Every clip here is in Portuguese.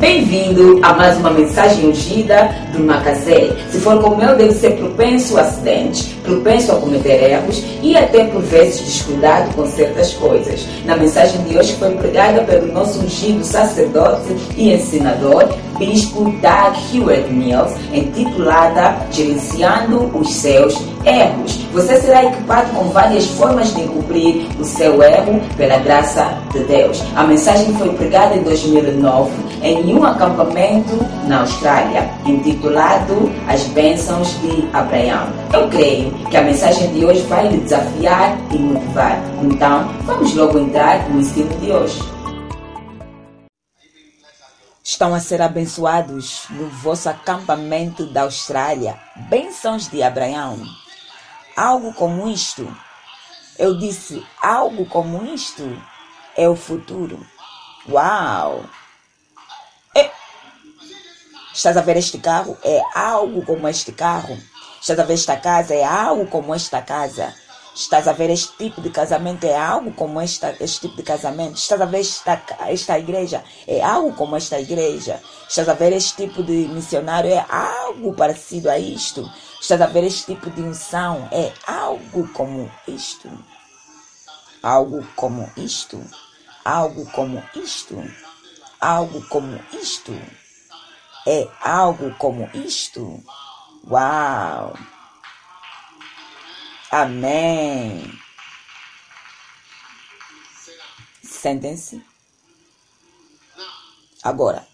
Bem-vindo a mais uma mensagem ungida do Macazé. Se for como eu, deve ser propenso a acidentes, propenso a cometer erros e até por vezes descuidado com certas coisas. Na mensagem de hoje foi pregada pelo nosso ungido sacerdote e ensinador, Bispo Doug Hewitt Mills, intitulada Gerenciando os Seus Erros. Você será equipado com várias formas de encobrir o seu erro pela graça de Deus. A mensagem foi pregada em 2009 em um acampamento na Austrália, intitulado As Bênçãos de Abraão. Eu creio que a mensagem de hoje vai lhe desafiar e motivar. Então, vamos logo entrar no ensino de hoje estão a ser abençoados no vosso acampamento da Austrália. Bênçãos de Abraão. Algo como isto, eu disse, algo como isto é o futuro. Uau! É. Estás a ver este carro? É algo como este carro. Estás a ver esta casa? É algo como esta casa. Estás a ver este tipo de casamento? É algo como esta, este tipo de casamento. Estás a ver esta, esta igreja? É algo como esta igreja. Estás a ver este tipo de missionário? É algo parecido a isto. Estás a ver este tipo de unção? É algo como isto. Algo como isto. Algo como isto. Algo como isto. É algo como isto. Uau! Amém. Sentem-se. Agora.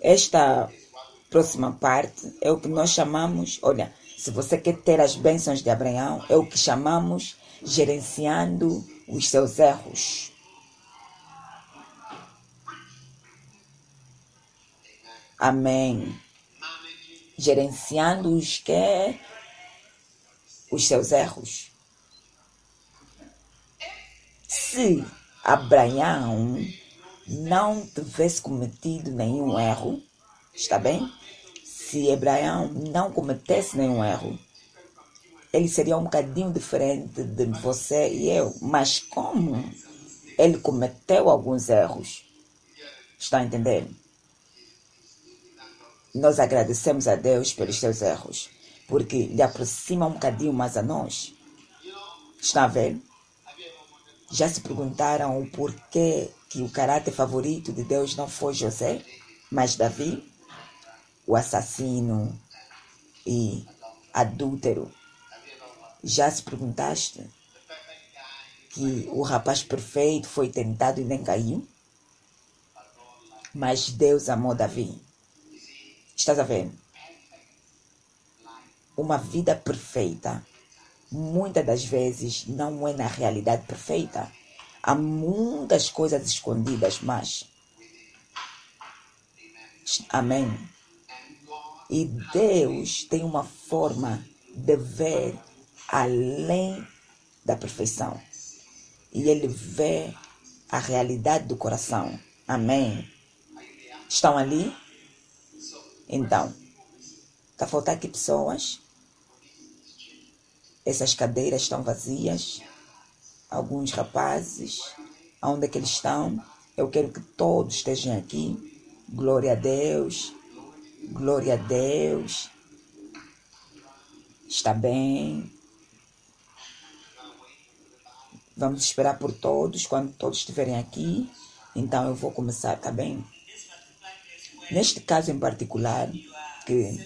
Esta próxima parte é o que nós chamamos, olha, se você quer ter as bênçãos de Abraão, é o que chamamos gerenciando os seus erros. Amém. Gerenciando os que os seus erros. Se Abraão não tivesse cometido nenhum erro, está bem? Se Abraão não cometesse nenhum erro, ele seria um bocadinho diferente de você e eu. Mas como ele cometeu alguns erros, está a entender? Nós agradecemos a Deus pelos seus erros, porque lhe aproxima um bocadinho mais a nós. Está ver? Já se perguntaram o porquê que o caráter favorito de Deus não foi José, mas Davi, o assassino e adúltero já se perguntaste que o rapaz perfeito foi tentado e nem caiu? Mas Deus amou Davi. Estás a ver? Uma vida perfeita, muitas das vezes, não é na realidade perfeita. Há muitas coisas escondidas, mas. Amém. E Deus tem uma forma de ver além da perfeição. E ele vê a realidade do coração. Amém. Estão ali? Então, está faltando aqui pessoas. Essas cadeiras estão vazias. Alguns rapazes, onde é que eles estão? Eu quero que todos estejam aqui. Glória a Deus. Glória a Deus. Está bem. Vamos esperar por todos, quando todos estiverem aqui. Então eu vou começar, tá bem? Neste caso em particular, que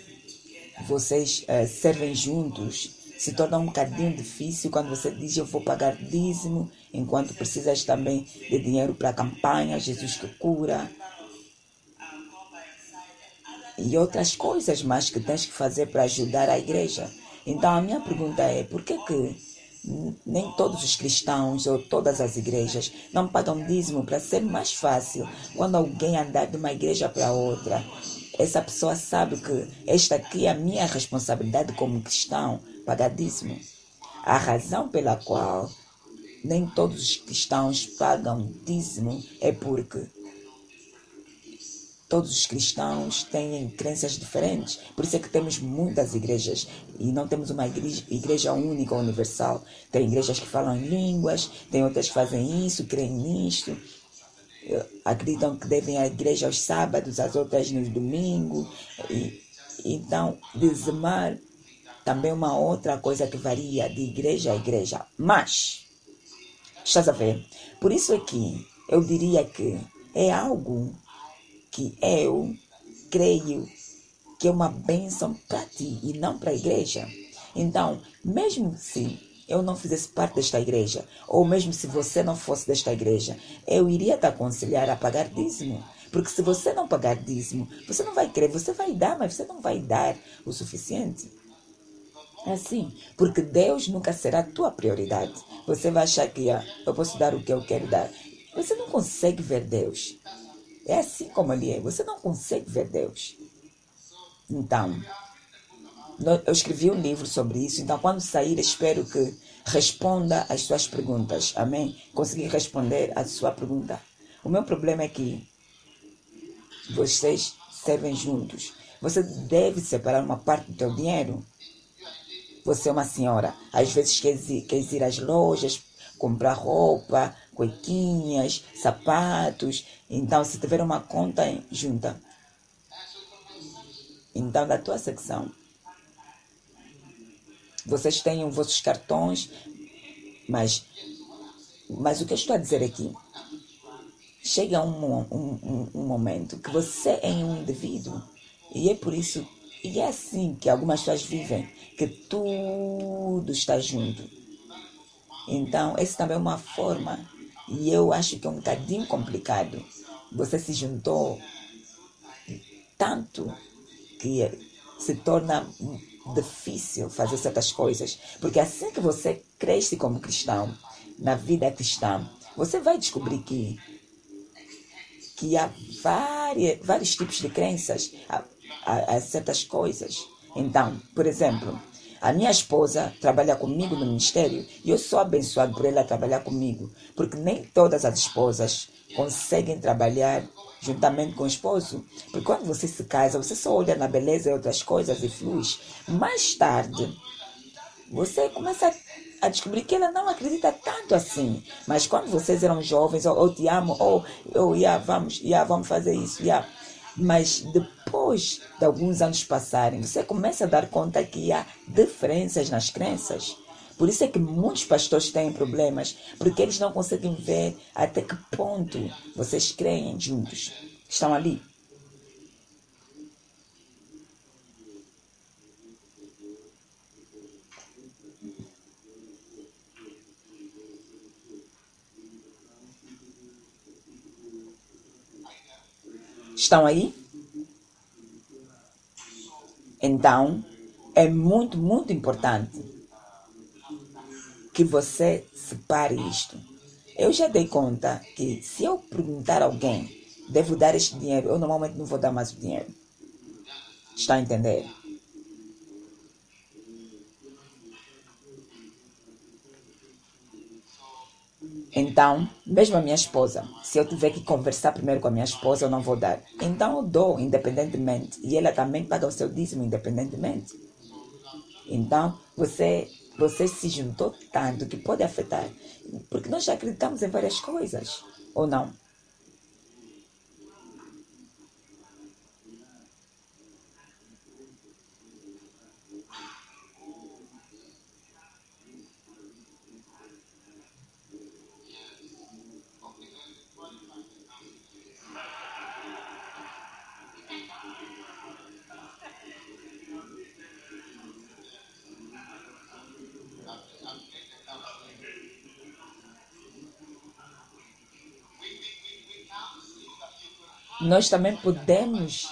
vocês uh, servem juntos, se torna um bocadinho difícil quando você diz eu vou pagar dízimo, enquanto precisas também de dinheiro para a campanha, Jesus que cura. E outras coisas mais que tens que fazer para ajudar a igreja. Então a minha pergunta é, por que que nem todos os cristãos ou todas as igrejas não pagam dízimo para ser mais fácil quando alguém andar de uma igreja para outra. Essa pessoa sabe que esta aqui é a minha responsabilidade como cristão, pagar dízimo. A razão pela qual nem todos os cristãos pagam dízimo é porque todos os cristãos têm crenças diferentes. Por isso é que temos muitas igrejas e não temos uma igreja, igreja única, universal. Tem igrejas que falam em línguas, tem outras que fazem isso, creem nisto. Acreditam que devem à igreja aos sábados, as outras nos domingos. E, então, dizimar também é uma outra coisa que varia de igreja a igreja. Mas, estás a ver? Por isso é que eu diria que é algo que eu creio que é uma bênção para ti e não para a igreja. Então, mesmo se eu não fizesse parte desta igreja, ou mesmo se você não fosse desta igreja, eu iria te aconselhar a pagar dízimo. Porque se você não pagar dízimo, você não vai crer, você vai dar, mas você não vai dar o suficiente. É assim, porque Deus nunca será a tua prioridade. Você vai achar que ah, eu posso dar o que eu quero dar. Você não consegue ver Deus. É assim como ele é. Você não consegue ver Deus. Então, eu escrevi um livro sobre isso. Então, quando sair, espero que responda às suas perguntas. Amém? Consegui responder à sua pergunta. O meu problema é que vocês servem juntos. Você deve separar uma parte do teu dinheiro. Você é uma senhora. Às vezes quer quer ir às lojas, comprar roupa, cuequinhas, sapatos. Então, se tiver uma conta junta, então da tua secção, vocês têm os vossos cartões, mas, mas o que eu estou a dizer aqui, chega um, um, um, momento que você é um indivíduo e é por isso e é assim que algumas pessoas vivem, que tudo está junto. Então, essa também é uma forma e eu acho que é um bocadinho complicado. Você se juntou tanto que se torna difícil fazer certas coisas. Porque assim que você cresce como cristão, na vida cristã, você vai descobrir que, que há várias, vários tipos de crenças a, a, a certas coisas. Então, por exemplo, a minha esposa trabalha comigo no ministério e eu sou abençoado por ela trabalhar comigo, porque nem todas as esposas conseguem trabalhar juntamente com o esposo. Porque quando você se casa, você só olha na beleza e outras coisas e flui. Mais tarde, você começa a descobrir que ela não acredita tanto assim. Mas quando vocês eram jovens, ou oh, oh, te amo, ou oh, yeah, vamos, yeah, vamos fazer isso, yeah. Mas depois de alguns anos passarem, você começa a dar conta que há diferenças nas crenças. Por isso é que muitos pastores têm problemas, porque eles não conseguem ver até que ponto vocês creem juntos. Estão ali. Estão aí? Então, é muito, muito importante que você separe isto. Eu já dei conta que se eu perguntar a alguém, devo dar este dinheiro, eu normalmente não vou dar mais o dinheiro. Está a entender? Então, mesmo a minha esposa, se eu tiver que conversar primeiro com a minha esposa, eu não vou dar. Então eu dou independentemente. E ela também paga o seu dízimo independentemente. Então, você, você se juntou tanto que pode afetar. Porque nós já acreditamos em várias coisas, ou não? Nós também podemos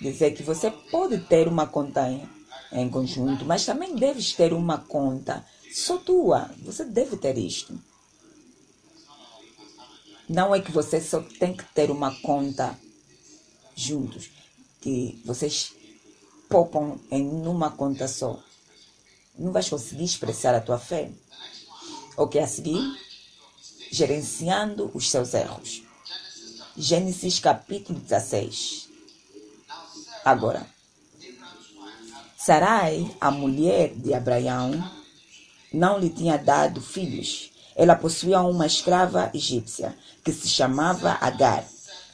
dizer que você pode ter uma conta em, em conjunto, mas também deves ter uma conta só tua. Você deve ter isto. Não é que você só tem que ter uma conta juntos, que vocês poupam em uma conta só. Não vais conseguir expressar a tua fé. O que é a seguir? Gerenciando os seus erros. Gênesis capítulo 16. Agora, Sarai, a mulher de Abraão, não lhe tinha dado filhos. Ela possuía uma escrava egípcia que se chamava Agar.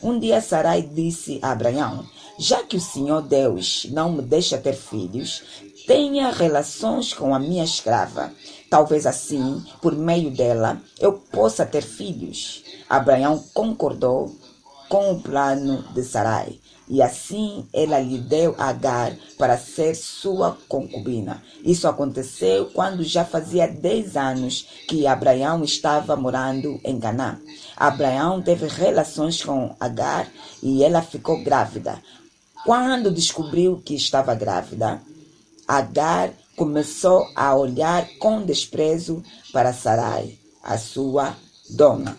Um dia Sarai disse a Abraão: Já que o Senhor Deus não me deixa ter filhos, tenha relações com a minha escrava. Talvez assim, por meio dela, eu possa ter filhos. Abraão concordou com o plano de Sarai. E assim ela lhe deu Agar para ser sua concubina. Isso aconteceu quando já fazia 10 anos que Abraão estava morando em Canaã. Abraão teve relações com Agar e ela ficou grávida. Quando descobriu que estava grávida, Agar começou a olhar com desprezo para Sarai, a sua dona.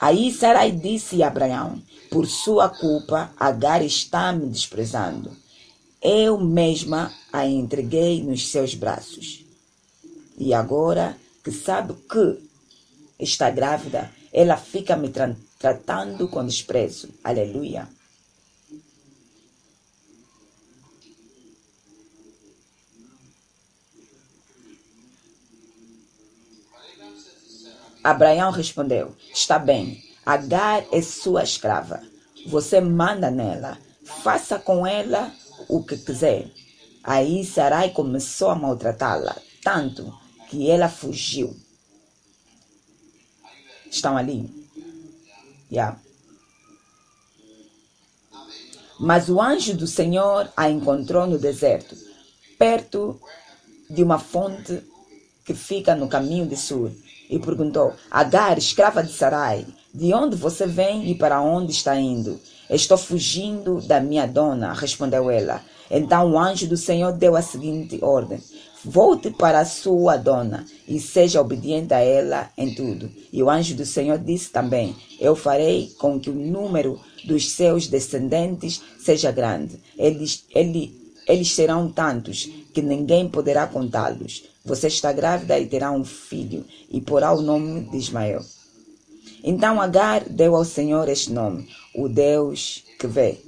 Aí Sarai disse a Abraão: Por sua culpa, Agar está me desprezando. Eu mesma a entreguei nos seus braços. E agora que sabe que está grávida, ela fica me tra tratando com desprezo. Aleluia. Abraão respondeu: Está bem, Agar é sua escrava. Você manda nela, faça com ela o que quiser. Aí Sarai começou a maltratá-la, tanto que ela fugiu. Estão ali? Yeah. Mas o anjo do Senhor a encontrou no deserto, perto de uma fonte que fica no caminho de Sur e perguntou: Agar, escrava de Sarai, de onde você vem e para onde está indo? Estou fugindo da minha dona, respondeu ela. Então o anjo do Senhor deu a seguinte ordem: Volte para a sua dona e seja obediente a ela em tudo. E o anjo do Senhor disse também: Eu farei com que o número dos seus descendentes seja grande. Eles, ele, eles serão tantos que ninguém poderá contá-los. Você está grávida e terá um filho, e porá o nome de Ismael. Então Agar deu ao Senhor este nome, o Deus que vê.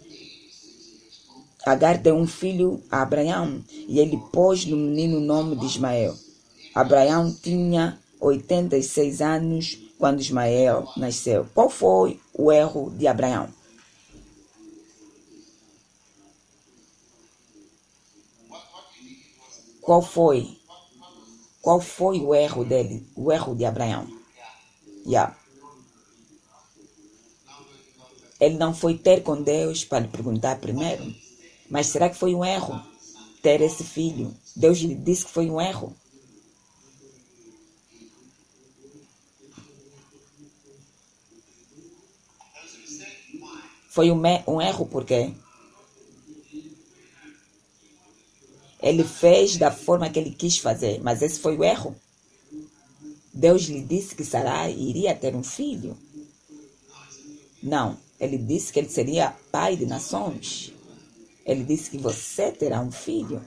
Agar deu um filho a Abraão, e ele pôs no menino o nome de Ismael. Abraão tinha 86 anos quando Ismael nasceu. Qual foi o erro de Abraão? Qual foi qual foi o erro dele, o erro de Abraão? Yeah. Ele não foi ter com Deus para lhe perguntar primeiro. Mas será que foi um erro ter esse filho? Deus lhe disse que foi um erro. Foi um, um erro porque Ele fez da forma que ele quis fazer, mas esse foi o erro. Deus lhe disse que Sarai iria ter um filho. Não, ele disse que ele seria pai de nações. Ele disse que você terá um filho.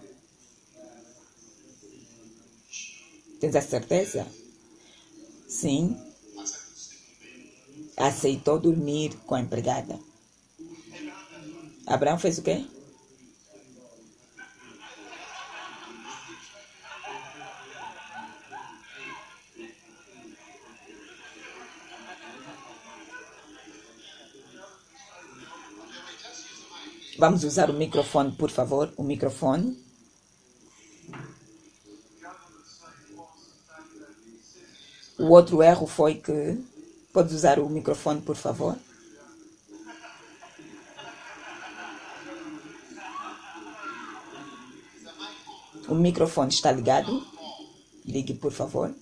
Tens a certeza? Sim. Aceitou dormir com a empregada. Abraão fez o quê? Vamos usar o microfone, por favor, o microfone. O outro erro foi que. Pode usar o microfone, por favor? O microfone está ligado? Ligue, por favor.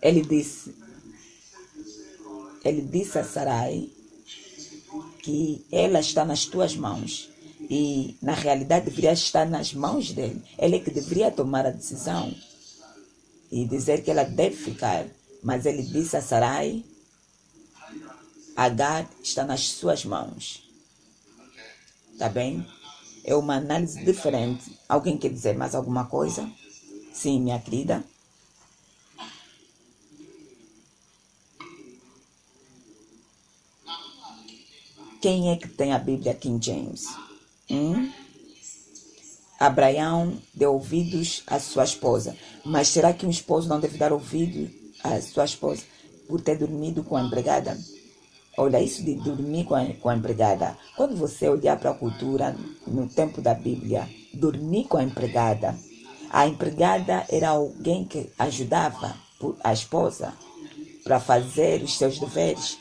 Ele disse: ele disse a Sarai que ela está nas tuas mãos. E na realidade deveria estar nas mãos dele. Ele é que deveria tomar a decisão e dizer que ela deve ficar. Mas ele disse a Sarai: Agar está nas suas mãos. Tá bem? É uma análise diferente. Alguém quer dizer mais alguma coisa? Sim, minha querida. Quem é que tem a Bíblia King James? Hum? Abraão deu ouvidos à sua esposa. Mas será que um esposo não deve dar ouvido à sua esposa por ter dormido com a empregada? Olha, isso de dormir com a, com a empregada. Quando você olhar para a cultura no tempo da Bíblia, dormir com a empregada. A empregada era alguém que ajudava a esposa para fazer os seus deveres.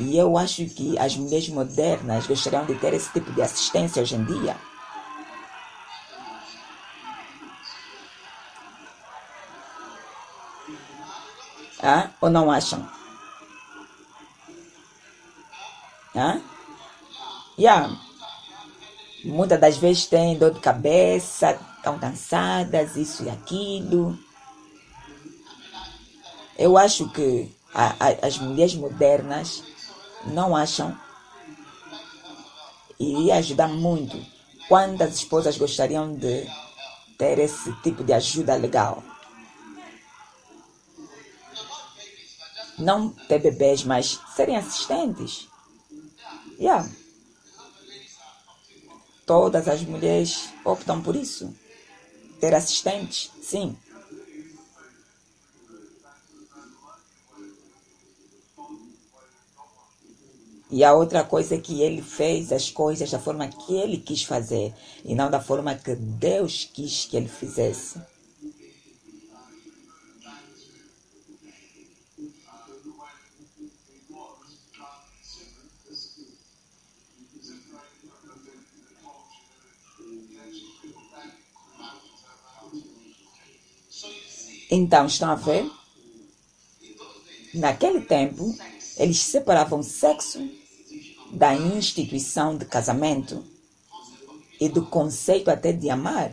E eu acho que as mulheres modernas gostariam de ter esse tipo de assistência hoje em dia. Ah, ou não acham? Ah? Yeah. Muitas das vezes têm dor de cabeça, estão cansadas, isso e aquilo. Eu acho que a, a, as mulheres modernas não acham iria ajudar muito. Quantas esposas gostariam de ter esse tipo de ajuda legal? não ter bebês, mas serem assistentes. Yeah. Todas as mulheres optam por isso. Ter assistentes, sim. E a outra coisa é que ele fez as coisas da forma que ele quis fazer e não da forma que Deus quis que ele fizesse. Então, estão a ver? Naquele tempo, eles separavam sexo da instituição de casamento e do conceito até de amar.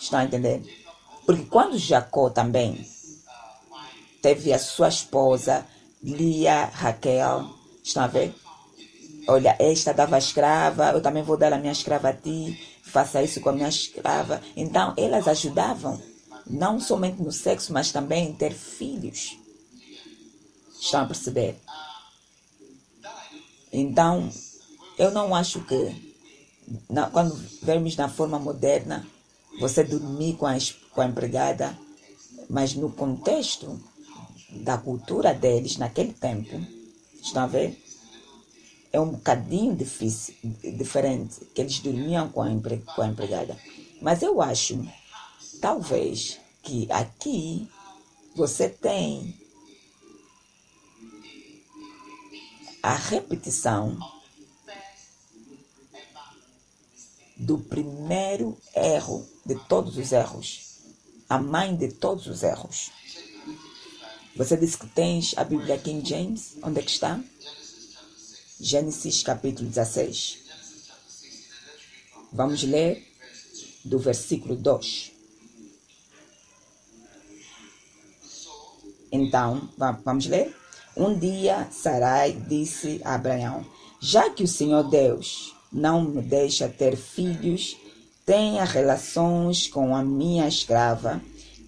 Estão a entender? Porque quando Jacó também teve a sua esposa, Lia, Raquel, estão a ver? Olha, esta dava escrava, eu também vou dar a minha escrava a ti, faça isso com a minha escrava. Então, elas ajudavam não somente no sexo, mas também em ter filhos. Estão a perceber? Então, eu não acho que, na, quando vermos na forma moderna, você dormir com a, com a empregada, mas no contexto da cultura deles naquele tempo, estão a ver? É um bocadinho difícil, diferente, que eles dormiam com a, empre, com a empregada. Mas eu acho talvez que aqui você tem a repetição do primeiro erro de todos os erros, a mãe de todos os erros. Você disse que tens a Bíblia King James, onde é que está? Gênesis capítulo 16. Vamos ler do versículo 2. Então, vamos ler? Um dia Sarai disse a Abraão: Já que o Senhor Deus não me deixa ter filhos, tenha relações com a minha escrava,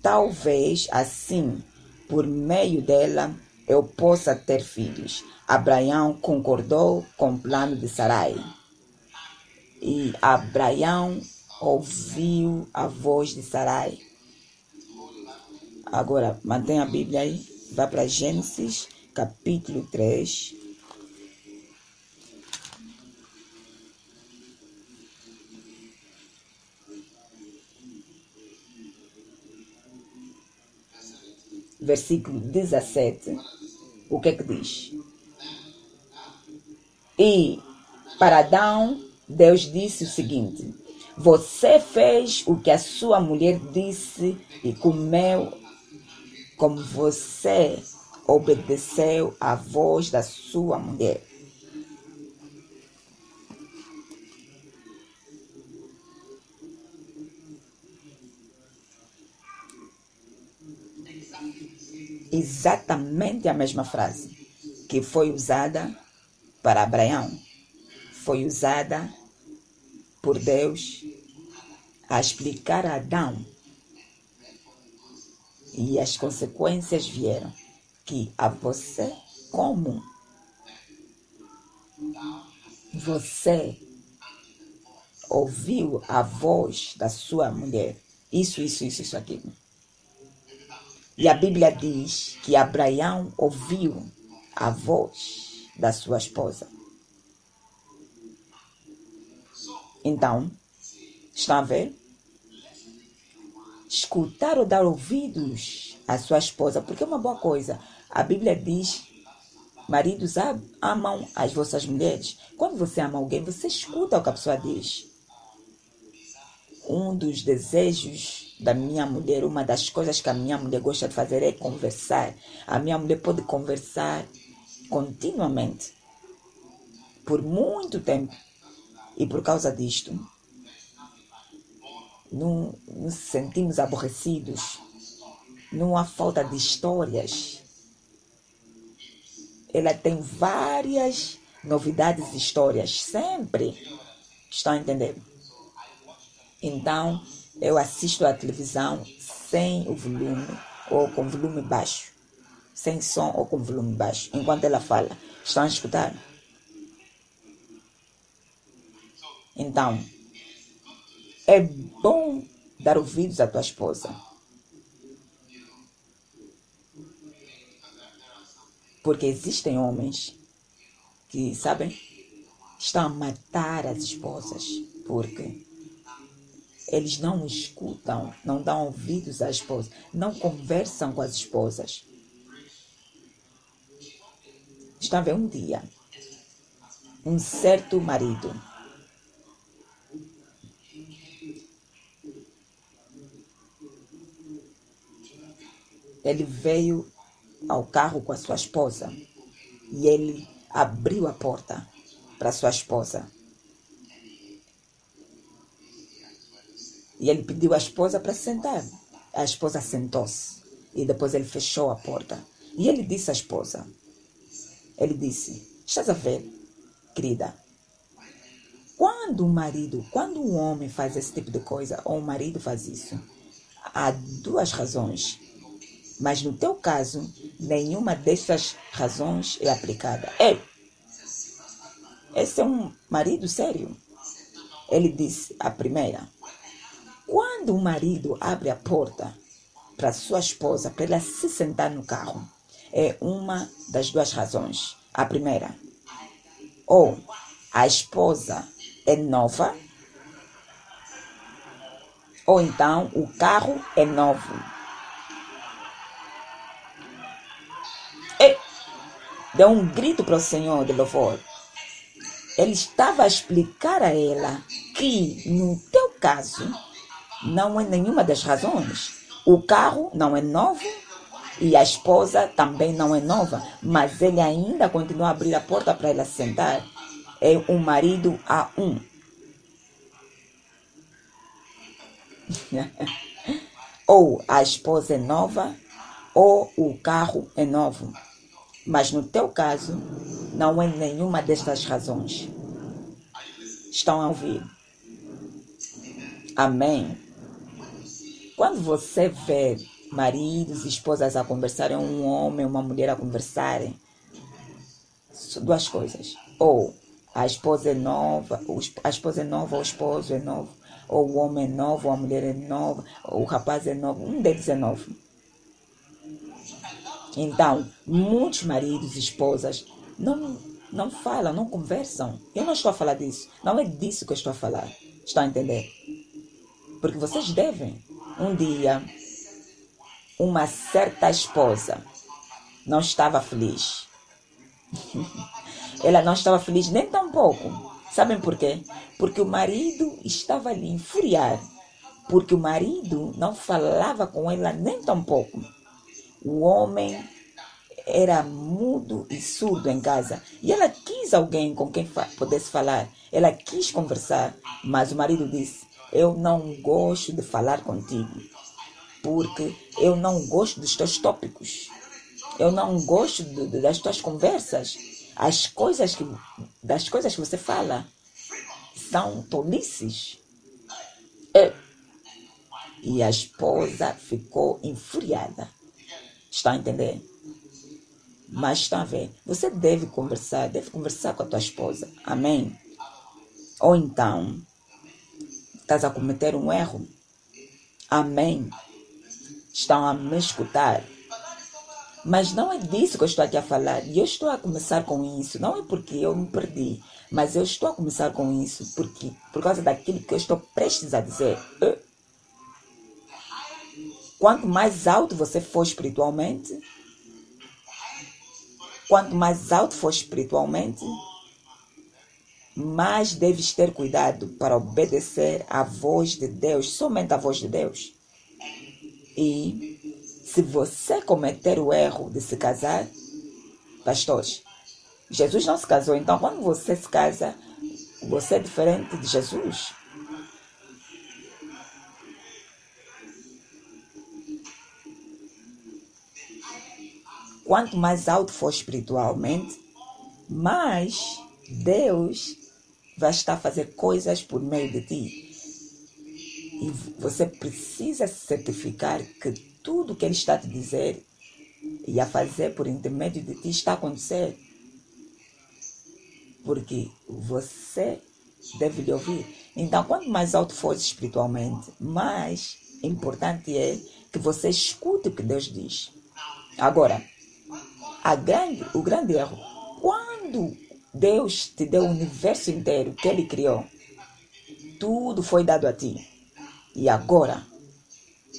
talvez assim, por meio dela, eu possa ter filhos. Abraão concordou com o plano de Sarai. E Abraão ouviu a voz de Sarai Agora, mantenha a Bíblia aí. Vá para Gênesis, capítulo 3. Versículo 17. O que é que diz? E para Adão, Deus disse o seguinte: Você fez o que a sua mulher disse e comeu como você obedeceu à voz da sua mulher. Exatamente a mesma frase que foi usada para Abraão, foi usada por Deus a explicar a Adão e as consequências vieram. Que a você, como você ouviu a voz da sua mulher. Isso, isso, isso, isso aqui. E a Bíblia diz que Abraão ouviu a voz da sua esposa. Então, estão a ver? Escutar ou dar ouvidos à sua esposa, porque é uma boa coisa. A Bíblia diz Maridos amam as vossas mulheres. Quando você ama alguém, você escuta o que a pessoa diz. Um dos desejos da minha mulher, uma das coisas que a minha mulher gosta de fazer é conversar. A minha mulher pode conversar continuamente, por muito tempo. E por causa disto, não nos sentimos aborrecidos. Não há falta de histórias ela tem várias novidades e histórias, sempre. Estão a entender? Então, eu assisto a televisão sem o volume ou com volume baixo. Sem som ou com volume baixo. Enquanto ela fala. Estão a escutar? Então, é bom dar ouvidos à tua esposa. Porque existem homens que, sabem, estão a matar as esposas porque eles não escutam, não dão ouvidos às esposas, não conversam com as esposas. Estão a ver um dia, um certo marido ele veio ao carro com a sua esposa e ele abriu a porta para sua esposa. E ele pediu à esposa para sentar. A esposa sentou-se e depois ele fechou a porta. E ele disse à esposa: Ele disse: Estás a ver, querida? Quando o marido, quando um homem faz esse tipo de coisa, ou o marido faz isso, há duas razões. Mas no teu caso, nenhuma dessas razões é aplicada. É. Esse é um marido sério. Ele disse a primeira: quando o marido abre a porta para sua esposa para ela se sentar no carro, é uma das duas razões. A primeira, ou a esposa é nova, ou então o carro é novo. Deu um grito para o Senhor de louvor. Ele estava a explicar a ela que, no teu caso, não é nenhuma das razões. O carro não é novo e a esposa também não é nova, mas ele ainda continua a abrir a porta para ela sentar. É um marido a um. ou a esposa é nova, ou o carro é novo. Mas no teu caso, não é nenhuma destas razões. Estão a ouvir? Amém. Quando você vê maridos e esposas a conversarem, um homem e uma mulher a conversarem, duas coisas. Ou a esposa é nova, a esposa é nova, o esposo é novo, ou o homem é novo, a mulher é nova, ou o rapaz é novo, um deles é novo. Então, muitos maridos e esposas não, não falam, não conversam. Eu não estou a falar disso. Não é disso que eu estou a falar. Está a entender? Porque vocês devem. Um dia, uma certa esposa não estava feliz. Ela não estava feliz nem tão pouco. Sabem por quê? Porque o marido estava ali infuriar. Porque o marido não falava com ela nem tão pouco. O homem era mudo e surdo em casa e ela quis alguém com quem fa pudesse falar. Ela quis conversar, mas o marido disse: Eu não gosto de falar contigo porque eu não gosto dos teus tópicos. Eu não gosto de, das tuas conversas. As coisas que, das coisas que você fala são tolices. É. E a esposa ficou enfuriada. Está a entender? Mas está a ver, você deve conversar, deve conversar com a tua esposa. Amém? Ou então, estás a cometer um erro. Amém. Estão a me escutar. Mas não é disso que eu estou aqui a falar. E eu estou a começar com isso. Não é porque eu me perdi, mas eu estou a começar com isso porque por causa daquilo que eu estou prestes a dizer. Quanto mais alto você for espiritualmente, quanto mais alto for espiritualmente, mais deves ter cuidado para obedecer à voz de Deus, somente à voz de Deus. E se você cometer o erro de se casar, pastores, Jesus não se casou, então quando você se casa, você é diferente de Jesus. Quanto mais alto for espiritualmente, mais Deus vai estar a fazer coisas por meio de ti. E você precisa certificar que tudo que Ele está a te dizer e a fazer por intermédio de ti está a acontecer. Porque você deve lhe ouvir. Então, quanto mais alto for espiritualmente, mais importante é que você escute o que Deus diz. Agora, a grande, o grande erro, quando Deus te deu o universo inteiro que Ele criou. Tudo foi dado a ti. E agora,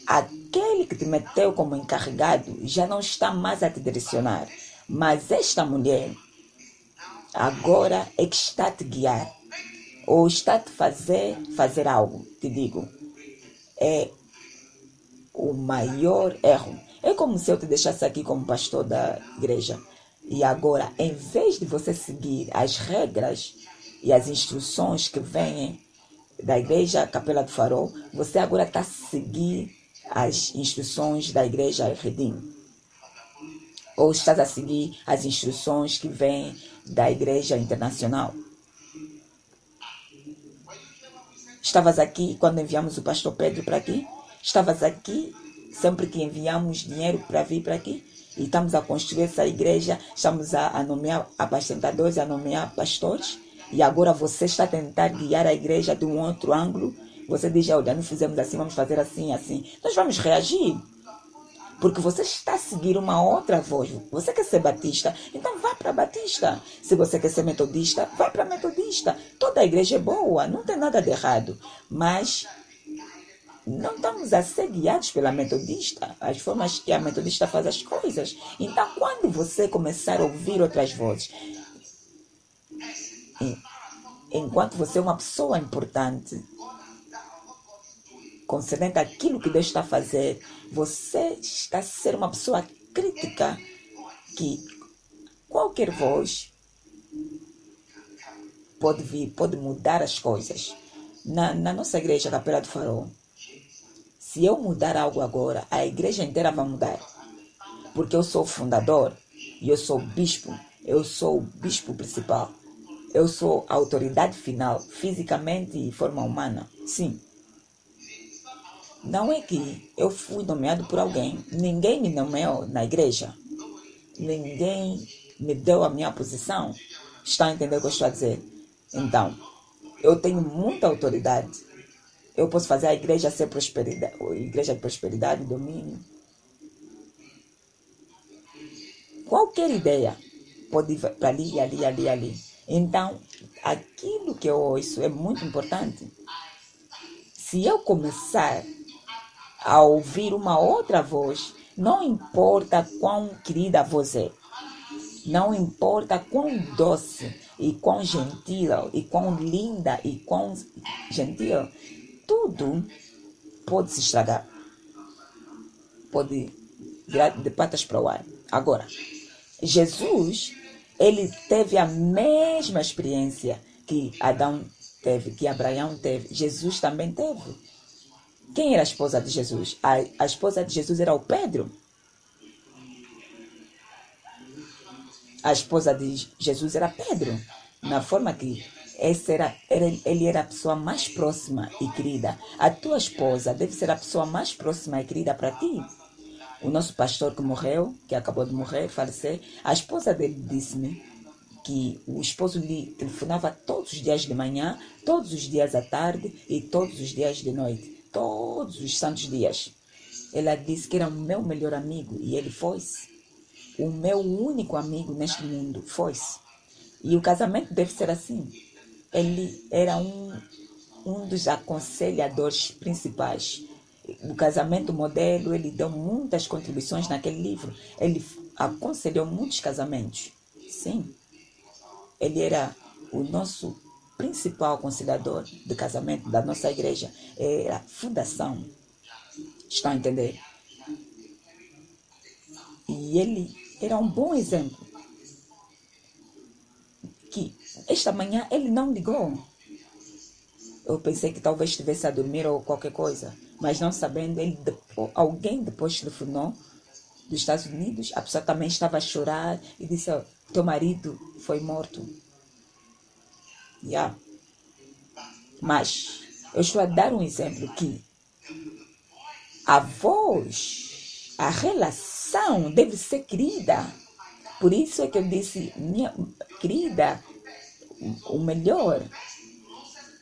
aquele que te meteu como encarregado já não está mais a te direcionar. Mas esta mulher agora é que está a te guiar. Ou está a te fazer fazer algo. Te digo, é o maior erro. É como se eu te deixasse aqui como pastor da igreja e agora, em vez de você seguir as regras e as instruções que vêm da igreja Capela do Farol, você agora está a seguir as instruções da igreja Redim. Ou estás a seguir as instruções que vêm da igreja internacional. Estavas aqui quando enviamos o pastor Pedro para aqui? Estavas aqui sempre que enviamos dinheiro para vir para aqui? E estamos a construir essa igreja, estamos a, a nomear apacentadores, a nomear pastores. E agora você está a tentar guiar a igreja de um outro ângulo. Você diz, olha, não fizemos assim, vamos fazer assim, assim. Nós vamos reagir. Porque você está a seguir uma outra voz. Você quer ser batista? Então vá para batista. Se você quer ser metodista, vá para metodista. Toda a igreja é boa, não tem nada de errado. Mas não estamos a ser guiados pela metodista, as formas que a metodista faz as coisas. Então, quando você começar a ouvir outras vozes, enquanto você é uma pessoa importante, concedente aquilo que Deus está a fazer, você está a ser uma pessoa crítica que qualquer voz pode vir, pode mudar as coisas. Na, na nossa igreja, Capela do Farol, se eu mudar algo agora, a igreja inteira vai mudar. Porque eu sou fundador e eu sou bispo. Eu sou o bispo principal. Eu sou a autoridade final, fisicamente e forma humana. Sim. Não é que eu fui nomeado por alguém. Ninguém me nomeou na igreja. Ninguém me deu a minha posição. Está a entender o que eu estou a dizer? Então, eu tenho muita autoridade eu posso fazer a igreja ser prosperidade, igreja de prosperidade, domínio. Qualquer ideia pode ir para ali, ali, ali, ali. Então, aquilo que eu ouço é muito importante. Se eu começar a ouvir uma outra voz, não importa quão querida voz é, não importa quão doce e quão gentil e quão linda e quão gentil tudo pode se estragar. Pode virar de patas para o ar. Agora, Jesus, ele teve a mesma experiência que Adão teve, que Abraão teve. Jesus também teve. Quem era a esposa de Jesus? A, a esposa de Jesus era o Pedro. A esposa de Jesus era Pedro. Na forma que esse era, era, ele era a pessoa mais próxima e querida. A tua esposa deve ser a pessoa mais próxima e querida para ti. O nosso pastor que morreu, que acabou de morrer, falecer, a esposa dele disse-me que o esposo lhe telefonava todos os dias de manhã, todos os dias à tarde e todos os dias de noite. Todos os santos dias. Ela disse que era o meu melhor amigo e ele foi-se. O meu único amigo neste mundo foi-se. E o casamento deve ser assim. Ele era um, um dos aconselhadores principais. O casamento modelo, ele deu muitas contribuições naquele livro. Ele aconselhou muitos casamentos. Sim. Ele era o nosso principal aconselhador de casamento da nossa igreja. Era fundação. Estão a entender? E ele era um bom exemplo. Que esta manhã ele não ligou. Eu pensei que talvez estivesse a dormir ou qualquer coisa, mas não sabendo, ele, alguém depois telefonou dos Estados Unidos, a pessoa também estava a chorar e disse: oh, Teu marido foi morto. Yeah. Mas eu estou a dar um exemplo que a voz, a relação deve ser querida. Por isso é que eu disse, minha querida, o melhor,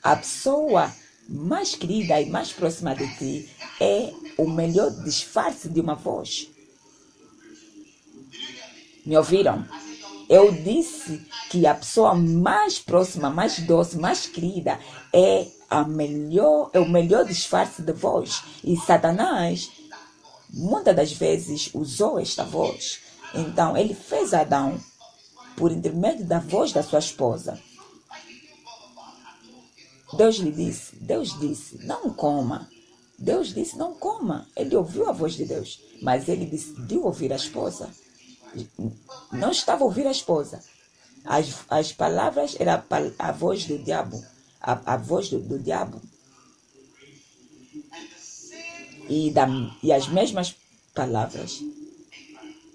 a pessoa mais querida e mais próxima de ti é o melhor disfarce de uma voz. Me ouviram? Eu disse que a pessoa mais próxima, mais doce, mais querida é a melhor, é o melhor disfarce de voz. E Satanás muitas das vezes usou esta voz. Então ele fez Adão por intermédio da voz da sua esposa. Deus lhe disse, Deus disse, não coma. Deus disse, não coma. Ele ouviu a voz de Deus, mas ele decidiu ouvir a esposa não estava ouvir a esposa. As, as palavras eram a, a voz do diabo. A, a voz do, do diabo. E, da, e as mesmas palavras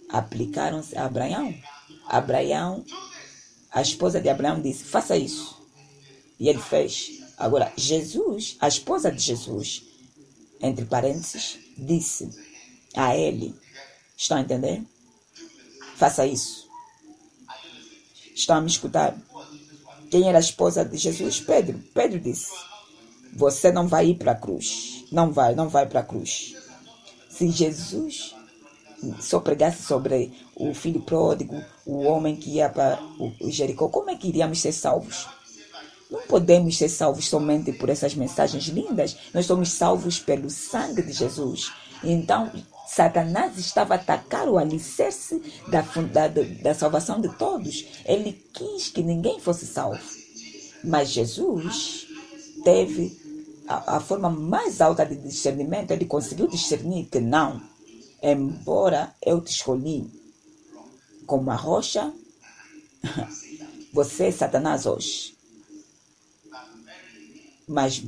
aplicaram-se a Abraão. Abraão, a esposa de Abraão disse: faça isso. E ele fez. Agora, Jesus, a esposa de Jesus, entre parênteses, disse a ele: estão a entender? Faça isso. Estão a me escutar? Quem era a esposa de Jesus? Pedro. Pedro disse: Você não vai ir para a cruz. Não vai, não vai para a cruz. Se Jesus só pregasse sobre o filho pródigo, o homem que ia para o Jericó, como é que iríamos ser salvos? Não podemos ser salvos somente por essas mensagens lindas. Nós somos salvos pelo sangue de Jesus. Então, Satanás estava a atacar o alicerce da, da, da salvação de todos. Ele quis que ninguém fosse salvo. Mas Jesus teve a, a forma mais alta de discernimento. Ele conseguiu discernir que não, embora eu te escolhi como a rocha, você é Satanás hoje. Mas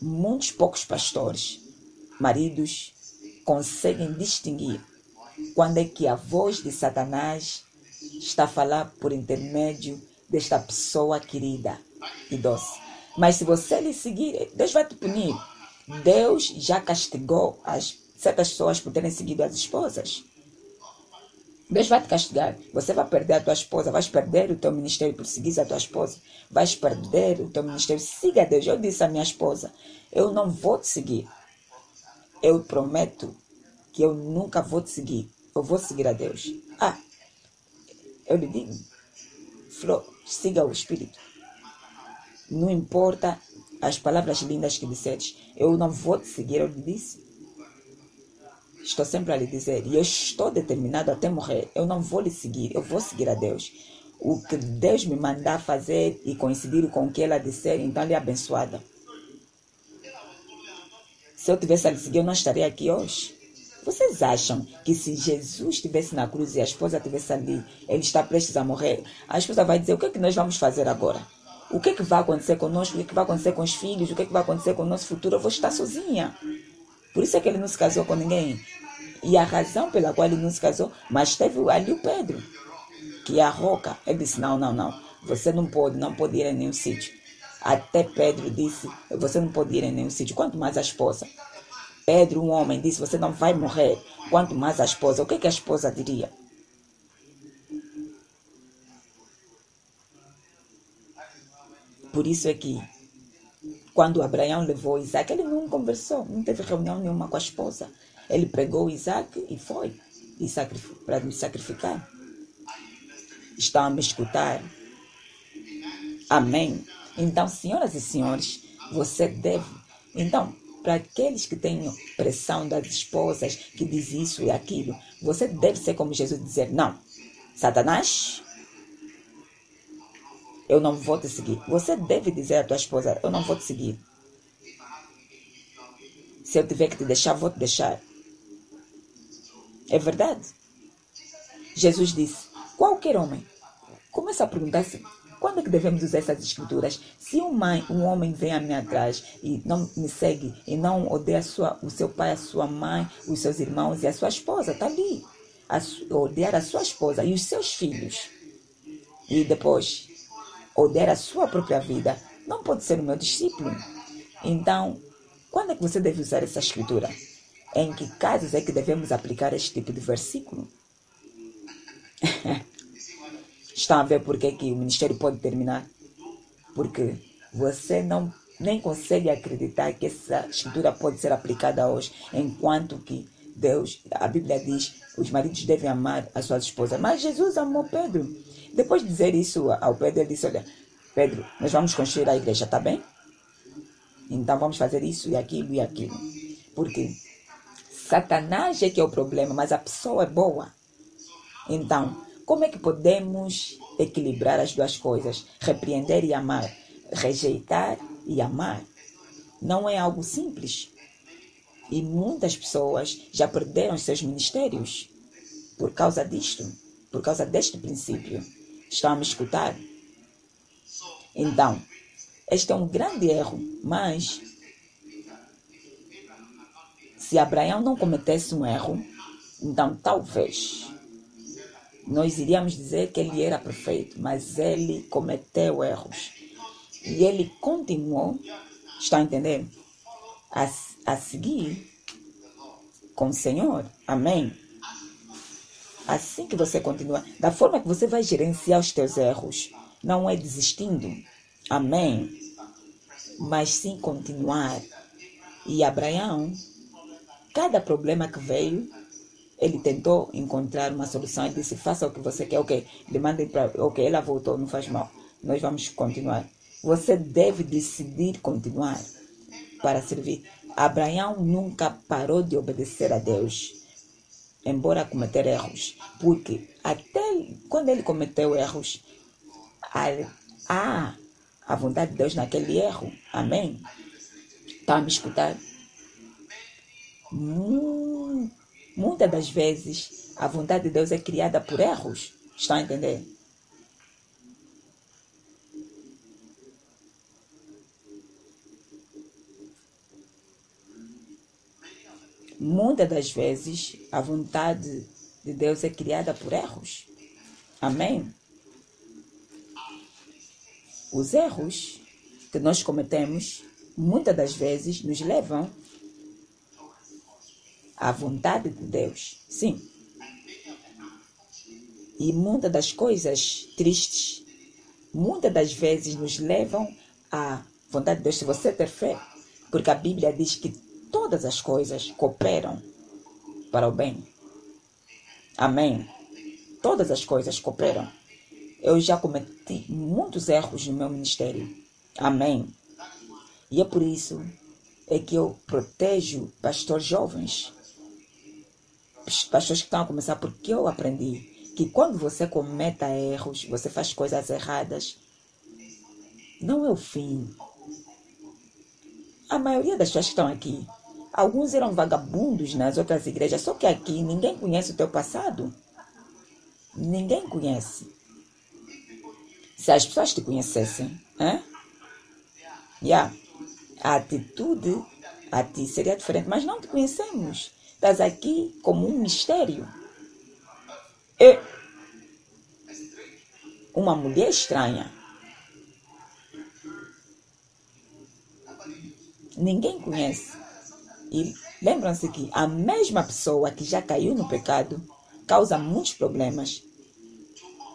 muitos poucos pastores, maridos, conseguem distinguir quando é que a voz de Satanás está a falar por intermédio desta pessoa querida e doce. Mas se você lhe seguir, Deus vai te punir. Deus já castigou as certas pessoas por terem seguido as esposas. Deus vai te castigar. Você vai perder a tua esposa, vais perder o teu ministério por seguir a tua esposa, vais perder o teu ministério. Siga Deus. Eu disse à minha esposa: Eu não vou te seguir eu prometo que eu nunca vou te seguir. Eu vou seguir a Deus. Ah, eu lhe digo, Flor, siga o Espírito. Não importa as palavras lindas que disseres, eu não vou te seguir, eu lhe disse. Estou sempre a lhe dizer, e eu estou determinado até morrer. Eu não vou lhe seguir, eu vou seguir a Deus. O que Deus me mandar fazer e coincidir com o que ela disser, então ele é abençoada. Se eu tivesse a lhe seguir, eu não estaria aqui hoje. Vocês acham que se Jesus estivesse na cruz e a esposa estivesse ali, ele está prestes a morrer, a esposa vai dizer: o que é que nós vamos fazer agora? O que é que vai acontecer conosco? O que é que vai acontecer com os filhos? O que é que vai acontecer com o nosso futuro? Eu vou estar sozinha. Por isso é que ele não se casou com ninguém. E a razão pela qual ele não se casou, mas teve ali o Pedro, que é a roca. Ele disse: não, não, não. Você não pode, não pode ir em nenhum sítio. Até Pedro disse: Você não pode ir em nenhum sítio, quanto mais a esposa. Pedro, um homem, disse: Você não vai morrer, quanto mais a esposa. O que, é que a esposa diria? Por isso é que quando Abraão levou Isaac, ele não conversou, não teve reunião nenhuma com a esposa. Ele pregou Isaac e foi para me sacrificar. Estão a me escutar? Amém. Então, senhoras e senhores, você deve. Então, para aqueles que têm pressão das esposas que diz isso e aquilo, você deve ser como Jesus dizer: não, Satanás, eu não vou te seguir. Você deve dizer à tua esposa: eu não vou te seguir. Se eu tiver que te deixar, vou te deixar. É verdade. Jesus disse: qualquer homem. Começa a perguntar-se quando é que devemos usar essas escrituras? Se um, mãe, um homem vem a mim atrás e não me segue e não odeia sua, o seu pai, a sua mãe, os seus irmãos e a sua esposa, está ali. A, a sua esposa e os seus filhos. E depois odiar a sua própria vida, não pode ser o meu discípulo. Então, quando é que você deve usar essa escritura? Em que casos é que devemos aplicar este tipo de versículo? Estão a ver por que, que o ministério pode terminar? Porque você não nem consegue acreditar que essa escritura pode ser aplicada hoje, enquanto que Deus, a Bíblia diz, os maridos devem amar as suas esposas. Mas Jesus amou Pedro. Depois de dizer isso ao Pedro, ele disse: Olha, Pedro, nós vamos construir a igreja, tá bem? Então vamos fazer isso e aquilo e aquilo. Porque Satanás é que é o problema, mas a pessoa é boa. Então, como é que podemos equilibrar as duas coisas? Repreender e amar, rejeitar e amar. Não é algo simples. E muitas pessoas já perderam seus ministérios por causa disto, por causa deste princípio. Estão a me escutar? Então, este é um grande erro, mas se Abraão não cometesse um erro, então talvez nós iríamos dizer que ele era perfeito, mas ele cometeu erros. E ele continuou, está a entender? A, a seguir com o Senhor. Amém? Assim que você continua, da forma que você vai gerenciar os teus erros, não é desistindo. Amém? Mas sim continuar. E Abraão, cada problema que veio, ele tentou encontrar uma solução e disse: faça o que você quer, ok. Ele manda para. Ok, ela voltou, não faz mal. Nós vamos continuar. Você deve decidir continuar para servir. Abraão nunca parou de obedecer a Deus, embora cometer erros, porque até quando ele cometeu erros, há a vontade de Deus naquele erro. Amém? Está a me escutar? Muitas das vezes, a vontade de Deus é criada por erros. Estão a entender? Muitas das vezes, a vontade de Deus é criada por erros. Amém? Os erros que nós cometemos, muitas das vezes, nos levam a vontade de Deus. Sim. E muitas das coisas tristes, muitas das vezes nos levam à vontade de Deus se você ter fé. Porque a Bíblia diz que todas as coisas cooperam para o bem. Amém. Todas as coisas cooperam. Eu já cometi muitos erros no meu ministério. Amém. E é por isso é que eu protejo pastores jovens pastores que estão a começar, porque eu aprendi que quando você cometa erros, você faz coisas erradas, não é o fim. A maioria das pessoas que estão aqui, alguns eram vagabundos nas outras igrejas, só que aqui ninguém conhece o teu passado. Ninguém conhece. Se as pessoas te conhecessem, hein? Yeah. a atitude a ti seria diferente, mas não te conhecemos. Estás aqui como um mistério. E uma mulher estranha. Ninguém conhece. E lembram-se que a mesma pessoa que já caiu no pecado causa muitos problemas.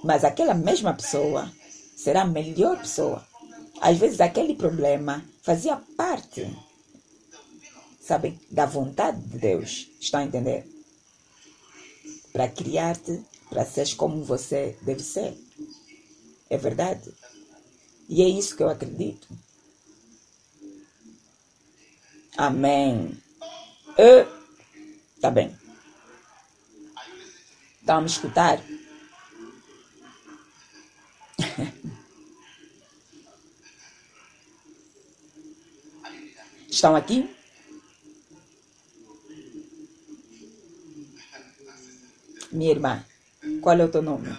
Mas aquela mesma pessoa será a melhor pessoa. Às vezes aquele problema fazia parte, sabe, da vontade de Deus. Estão a entender? Para criar-te, para seres como você deve ser. É verdade. E é isso que eu acredito. Amém. E, tá bem. A me escutar? Estão aqui? Minha irmã, qual é o teu nome?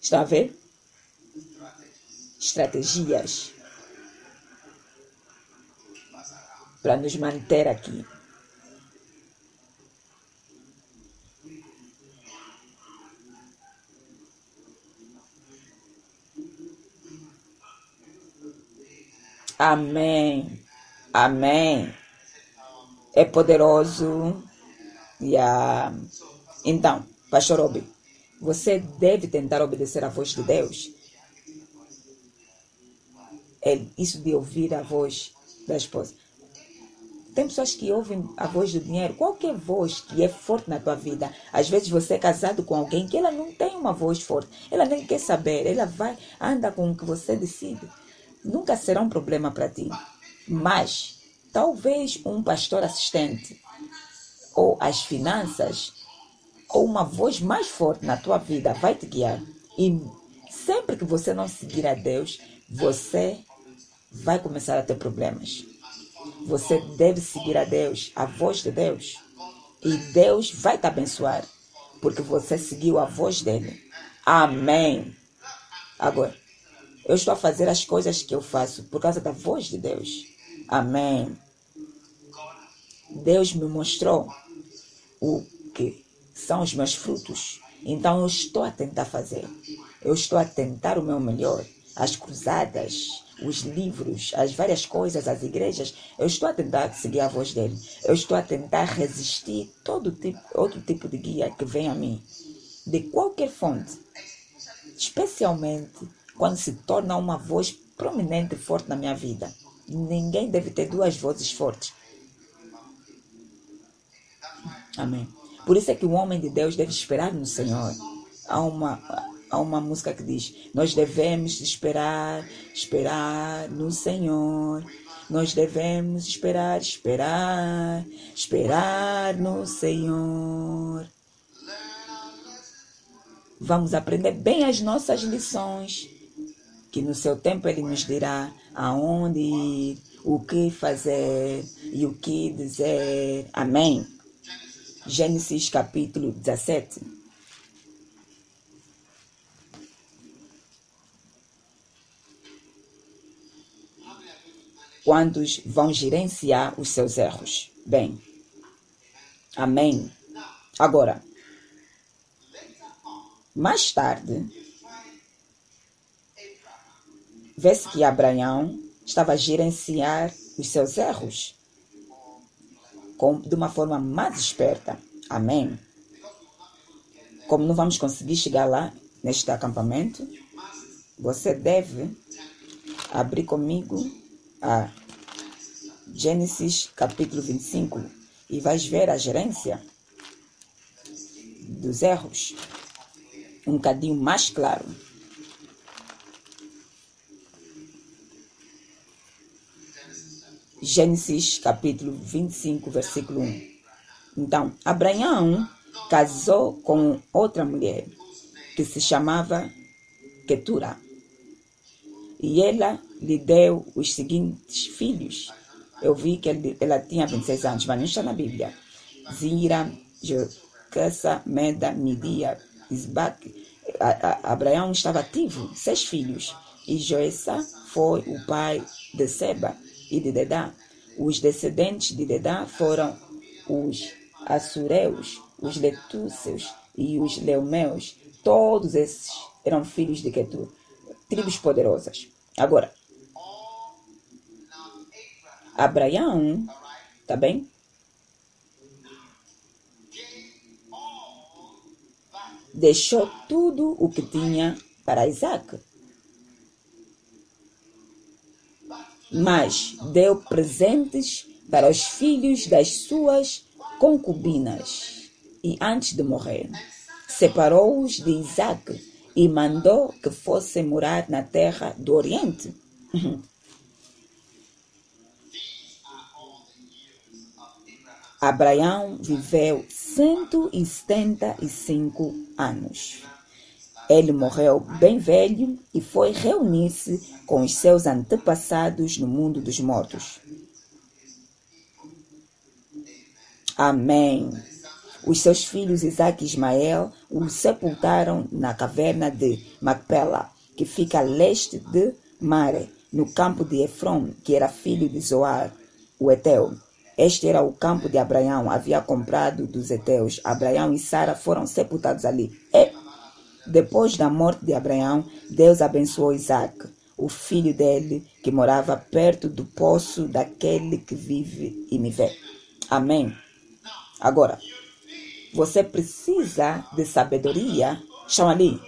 Está a ver? Estratégias para nos manter aqui. Amém. Amém. É poderoso. Yeah. Então, Pastor Obi, você deve tentar obedecer à voz de Deus. É isso de ouvir a voz da esposa. Tem pessoas que ouvem a voz do dinheiro, qualquer voz que é forte na tua vida. Às vezes você é casado com alguém que ela não tem uma voz forte, ela nem quer saber, ela vai, anda com o que você decide nunca será um problema para ti. Mas talvez um pastor assistente, ou as finanças, ou uma voz mais forte na tua vida vai te guiar. E sempre que você não seguir a Deus, você vai começar a ter problemas. Você deve seguir a Deus, a voz de Deus. E Deus vai te abençoar, porque você seguiu a voz dele. Amém. Agora, eu estou a fazer as coisas que eu faço por causa da voz de Deus. Amém. Deus me mostrou o que são os meus frutos. Então eu estou a tentar fazer. Eu estou a tentar o meu melhor. As cruzadas, os livros, as várias coisas, as igrejas, eu estou a tentar seguir a voz dele. Eu estou a tentar resistir todo tipo, outro tipo de guia que vem a mim, de qualquer fonte, especialmente quando se torna uma voz prominente e forte na minha vida. Ninguém deve ter duas vozes fortes. Amém. Por isso é que o homem de Deus deve esperar no Senhor. Há uma, há uma música que diz: Nós devemos esperar, esperar no Senhor. Nós devemos esperar, esperar, esperar no Senhor. Vamos aprender bem as nossas lições que no seu tempo ele nos dirá aonde ir, o que fazer e o que dizer. Amém. Gênesis capítulo 17. Quantos vão gerenciar os seus erros? Bem, amém. Agora, mais tarde, vê-se que Abraão estava a gerenciar os seus erros com, de uma forma mais esperta. Amém. Como não vamos conseguir chegar lá neste acampamento, você deve abrir comigo a Gênesis capítulo 25 e vais ver a gerência dos erros um bocadinho mais claro. Gênesis capítulo 25, versículo 1. Então, Abraão casou com outra mulher que se chamava Ketura. E ela lhe deu os seguintes filhos. Eu vi que ela tinha 26 anos, mas não está na Bíblia. Zira, Jocassa, Meda, Midia, Isbac. Abraão estava ativo, seis filhos. E Joessa foi o pai de Seba e de Dedá. Os descendentes de Dedá foram os Assureus, os Letúceus e os Leumeus. Todos esses eram filhos de Ketur, tribos poderosas. Agora, Abraão, tá bem? Deixou tudo o que tinha para Isaac. Mas deu presentes para os filhos das suas concubinas. E antes de morrer, separou-os de Isaac e mandou que fossem morar na terra do Oriente. Abraão viveu 175 anos. Ele morreu bem velho e foi reunir-se com os seus antepassados no mundo dos mortos. Amém. Os seus filhos Isaac e Ismael o sepultaram na caverna de Macpela, que fica a leste de Mare, no campo de Efron, que era filho de Zoar, o Eteu. Este era o campo de Abraão, havia comprado dos Eteus. Abraão e Sara foram sepultados ali. E, depois da morte de Abraão, Deus abençoou Isaac, o filho dele, que morava perto do poço daquele que vive e me vê. Amém. Agora, você precisa de sabedoria. Chama ali.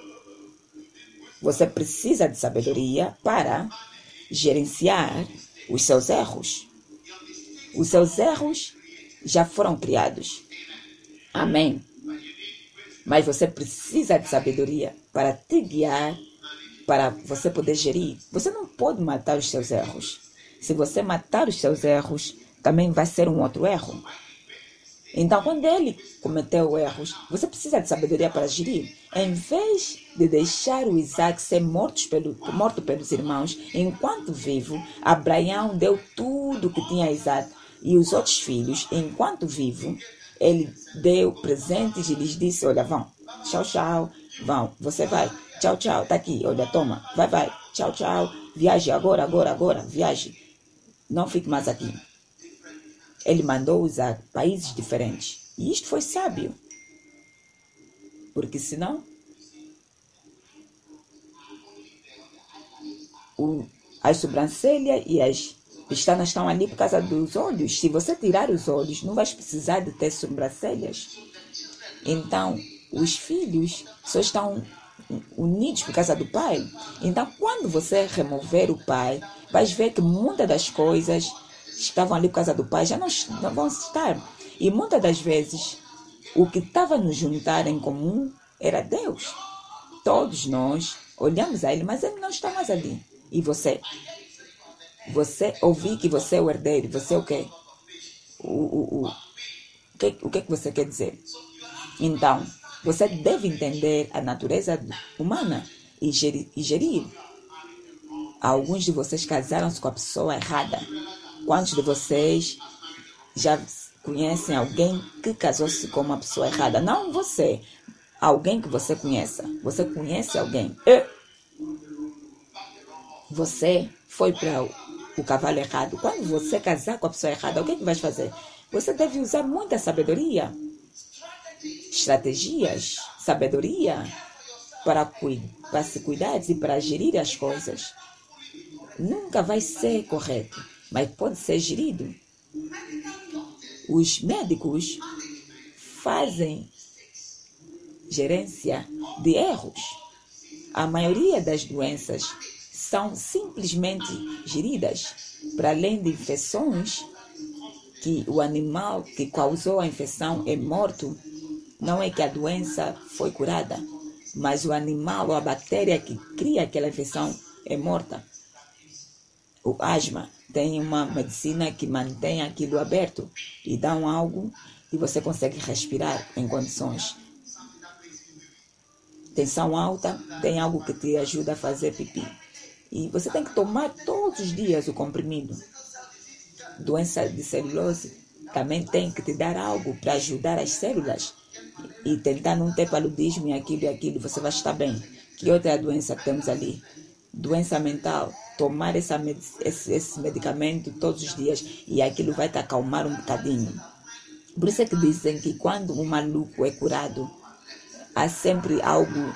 Você precisa de sabedoria para gerenciar os seus erros. Os seus erros já foram criados. Amém. Mas você precisa de sabedoria para te guiar, para você poder gerir. Você não pode matar os seus erros. Se você matar os seus erros, também vai ser um outro erro. Então, quando ele cometeu erros, você precisa de sabedoria para gerir. Em vez de deixar o Isaac ser morto, pelo, morto pelos irmãos, enquanto vivo, Abraão deu tudo que tinha a Isaac e os outros filhos, enquanto vivo, ele deu presentes e lhes disse: Olha, vão, tchau, tchau, vão, você vai, tchau, tchau, tá aqui, olha, toma, vai, vai, tchau, tchau, viaje agora, agora, agora, viaje, não fique mais aqui. Ele mandou usar países diferentes. E isto foi sábio. Porque senão o, as sobrancelhas e as pestanas estão ali por causa dos olhos. Se você tirar os olhos, não vais precisar de ter sobrancelhas. Então, os filhos só estão unidos por causa do pai. Então, quando você remover o pai, vais ver que muitas das coisas estavam ali por causa do pai já não, não vão estar. E muitas das vezes, o que estava nos juntar em comum era Deus. Todos nós olhamos a Ele, mas Ele não está mais ali. E você? Você ouvi que você é o herdeiro. Você é o quê? O, o, o, o, que, o que, que você quer dizer? Então, você deve entender a natureza humana e gerir. Alguns de vocês casaram-se com a pessoa errada. Quantos de vocês já conhecem alguém que casou-se com uma pessoa errada? Não você, alguém que você conheça. Você conhece alguém. Você foi para o cavalo errado. Quando você casar com a pessoa errada, o que, é que vai fazer? Você deve usar muita sabedoria, estratégias, sabedoria para, para se cuidar e para gerir as coisas. Nunca vai ser correto mas pode ser gerido. Os médicos fazem gerência de erros. A maioria das doenças são simplesmente geridas, para além de infecções que o animal que causou a infecção é morto, não é que a doença foi curada, mas o animal ou a bactéria que cria aquela infecção é morta. O asma tem uma medicina que mantém aquilo aberto e dão algo e você consegue respirar em condições. Tensão alta, tem algo que te ajuda a fazer pipi. E você tem que tomar todos os dias o comprimido. Doença de celulose também tem que te dar algo para ajudar as células e tentar não ter paludismo e aquilo e aquilo, você vai estar bem. Que outra doença que temos ali? Doença mental, tomar essa, esse, esse medicamento todos os dias e aquilo vai te acalmar um bocadinho. Por isso é que dizem que quando um maluco é curado, há sempre algo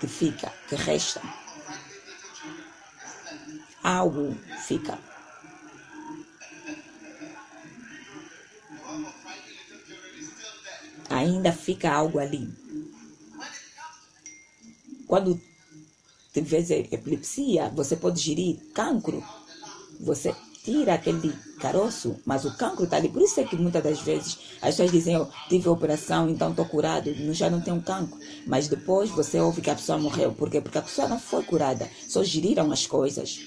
que fica, que resta. Algo fica. Ainda fica algo ali. Quando tiver epilepsia, você pode gerir cancro. Você tira aquele caroço, mas o cancro está ali. Por isso é que muitas das vezes as pessoas dizem, eu tive operação, então estou curado, já não tenho cancro. Mas depois você ouve que a pessoa morreu. Por quê? Porque a pessoa não foi curada. Só geriram as coisas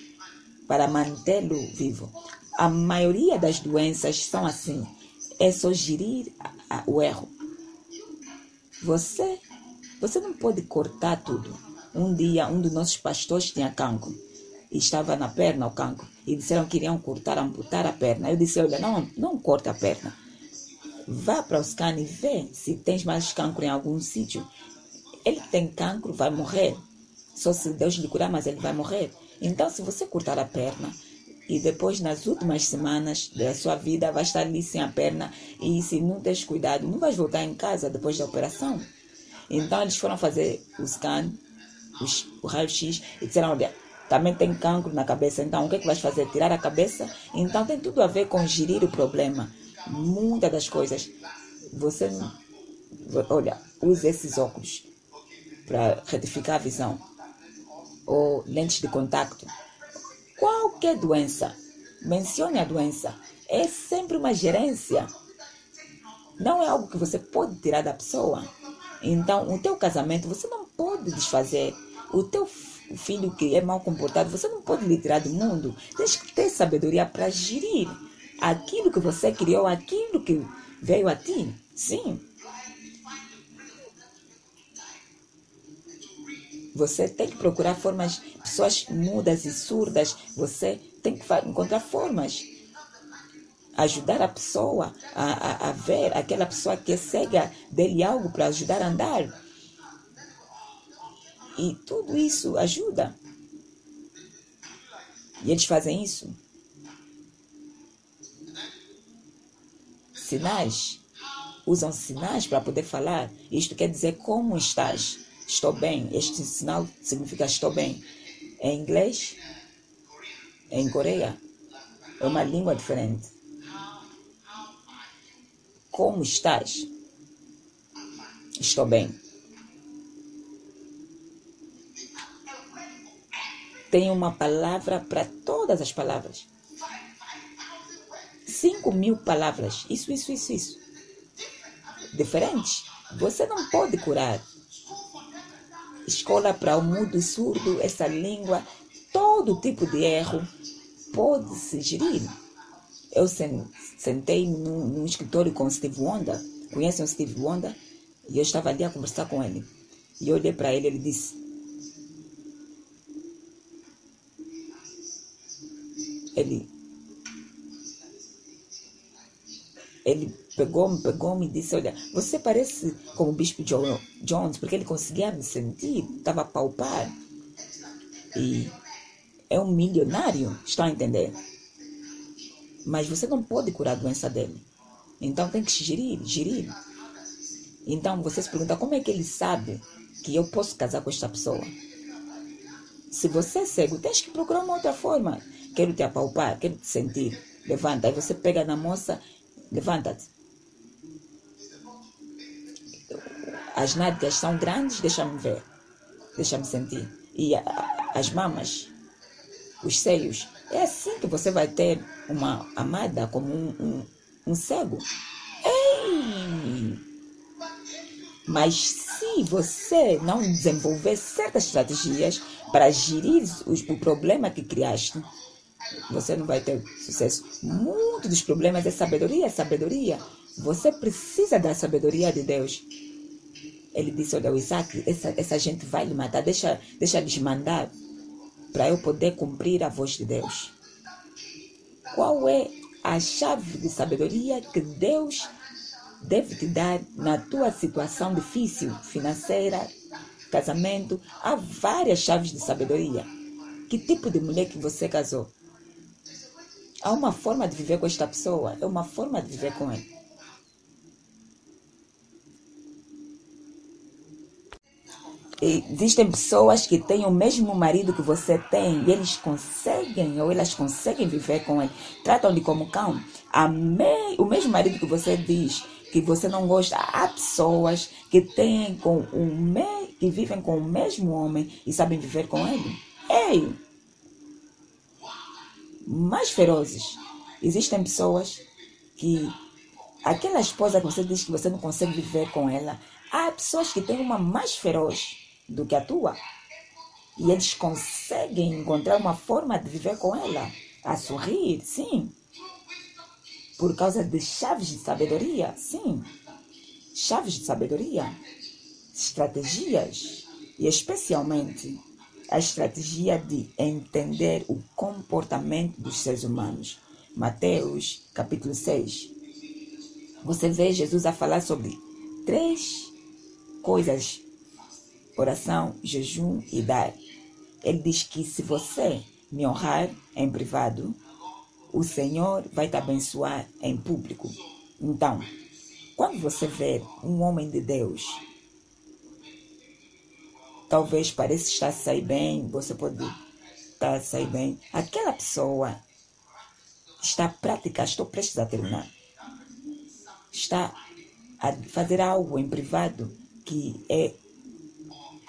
para mantê-lo vivo. A maioria das doenças são assim. É só gerir o erro. Você, você não pode cortar tudo. Um dia, um dos nossos pastores tinha cancro estava na perna o cancro. E disseram que iriam cortar, amputar a perna. Eu disse, olha, não, não corta a perna. Vá para o scan e vê se tens mais cancro em algum sítio. Ele tem cancro, vai morrer. Só se Deus lhe curar, mas ele vai morrer. Então, se você cortar a perna, e depois nas últimas semanas da sua vida vai estar ali sem a perna e se não tens cuidado, não vais voltar em casa depois da operação. Então eles foram fazer o scan, o raio-x e disseram, olha, também tem cancro na cabeça. Então, o que, é que vais fazer? Tirar a cabeça? Então, tem tudo a ver com gerir o problema. Muitas das coisas. Você, olha, use esses óculos para retificar a visão. Ou lentes de contato. Qualquer doença, mencione a doença. É sempre uma gerência. Não é algo que você pode tirar da pessoa. Então, o teu casamento você não pode desfazer. O teu filho que é mal comportado, você não pode lhe tirar do mundo. Tens que ter sabedoria para gerir aquilo que você criou, aquilo que veio a ti. Sim. Você tem que procurar formas, pessoas mudas e surdas, você tem que encontrar formas. Ajudar a pessoa a, a, a ver, aquela pessoa que é cega, dele algo para ajudar a andar. E tudo isso ajuda. E eles fazem isso. Sinais. Usam sinais para poder falar. Isto quer dizer como estás. Estou bem. Este sinal significa estou bem. Em inglês, em Coreia, é uma língua diferente. Como estás? Estou bem. tem uma palavra para todas as palavras. Cinco mil palavras. Isso, isso, isso, isso. Diferente. Você não pode curar. Escola para o mudo e surdo, essa língua, todo tipo de erro pode se gerir. Eu sentei num, num escritório com o Steve Wonder. Conhecem o Steve Wonder? E eu estava ali a conversar com ele. E eu olhei para ele e ele disse: ele ele pegou-me, pegou-me e disse, olha, você parece como o Bispo John, Jones, porque ele conseguia me sentir, estava a palpar. E é um milionário, está a entender? Mas você não pode curar a doença dele. Então tem que gerir, gerir. Então você se pergunta, como é que ele sabe que eu posso casar com esta pessoa? Se você é cego, tens que procurar uma outra forma. Quero te apalpar, quero te sentir. Levanta. Aí você pega na moça, levanta-te. As nádegas são grandes, deixa-me ver. Deixa-me sentir. E as mamas, os seios. É assim que você vai ter uma amada como um, um, um cego. Ei! Mas se você não desenvolver certas estratégias para gerir o problema que criaste, você não vai ter sucesso. Muito dos problemas é sabedoria, sabedoria. Você precisa da sabedoria de Deus. Ele disse, olha, o Isaac, essa, essa gente vai lhe matar, deixa, deixa eles mandar para eu poder cumprir a voz de Deus. Qual é a chave de sabedoria que Deus deve te dar na tua situação difícil, financeira, casamento? Há várias chaves de sabedoria. Que tipo de mulher que você casou? Há uma forma de viver com esta pessoa, é uma forma de viver com ele. Existem pessoas que têm o mesmo marido que você tem e eles conseguem ou elas conseguem viver com ele. Tratam-de como cão. Me... O mesmo marido que você diz que você não gosta. Há pessoas que têm com o me... que vivem com o mesmo homem e sabem viver com ele. Ei! Mais ferozes. Existem pessoas que aquela esposa que você diz que você não consegue viver com ela, há pessoas que têm uma mais feroz do que a tua. E eles conseguem encontrar uma forma de viver com ela, a sorrir, sim. Por causa de chaves de sabedoria, sim. Chaves de sabedoria, estratégias e especialmente a estratégia de entender o comportamento dos seres humanos. Mateus capítulo 6. Você vê Jesus a falar sobre três coisas: oração, jejum e dar. Ele diz que se você me honrar em privado, o Senhor vai te abençoar em público. Então, quando você ver um homem de Deus, talvez pareça estar a sair bem, você pode estar a sair bem. Aquela pessoa está a praticar, estou prestes a terminar, está a fazer algo em privado que é